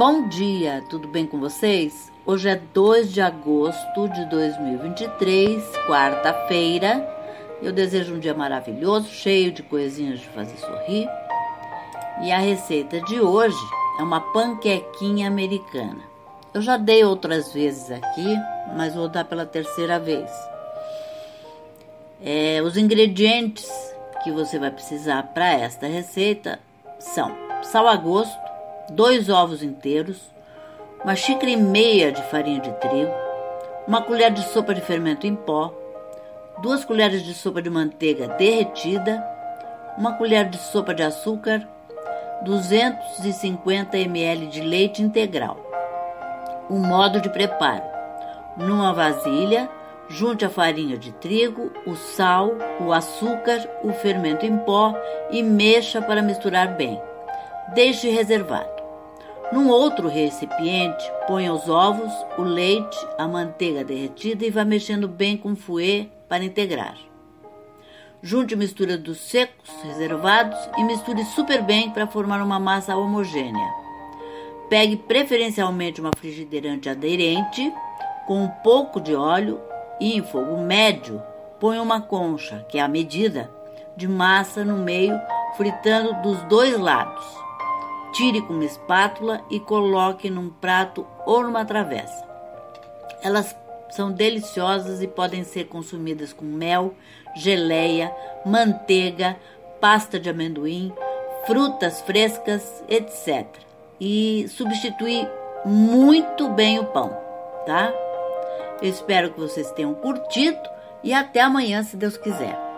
Bom dia, tudo bem com vocês? Hoje é 2 de agosto de 2023, quarta-feira. Eu desejo um dia maravilhoso, cheio de coisinhas de fazer sorrir. E a receita de hoje é uma panquequinha americana. Eu já dei outras vezes aqui, mas vou dar pela terceira vez. É, os ingredientes que você vai precisar para esta receita são sal a gosto, dois ovos inteiros, uma xícara e meia de farinha de trigo, uma colher de sopa de fermento em pó, duas colheres de sopa de manteiga derretida, uma colher de sopa de açúcar, 250 ml de leite integral. O modo de preparo: numa vasilha, junte a farinha de trigo, o sal, o açúcar, o fermento em pó e mexa para misturar bem. Deixe reservado. Num outro recipiente, ponha os ovos, o leite, a manteiga derretida e vá mexendo bem com fouet para integrar. Junte a mistura dos secos reservados e misture super bem para formar uma massa homogênea. Pegue preferencialmente uma frigideira antiaderente com um pouco de óleo e em fogo médio ponha uma concha, que é a medida, de massa no meio, fritando dos dois lados. Tire com uma espátula e coloque num prato ou numa travessa. Elas são deliciosas e podem ser consumidas com mel, geleia, manteiga, pasta de amendoim, frutas frescas, etc. E substituir muito bem o pão, tá? Eu espero que vocês tenham curtido e até amanhã, se Deus quiser.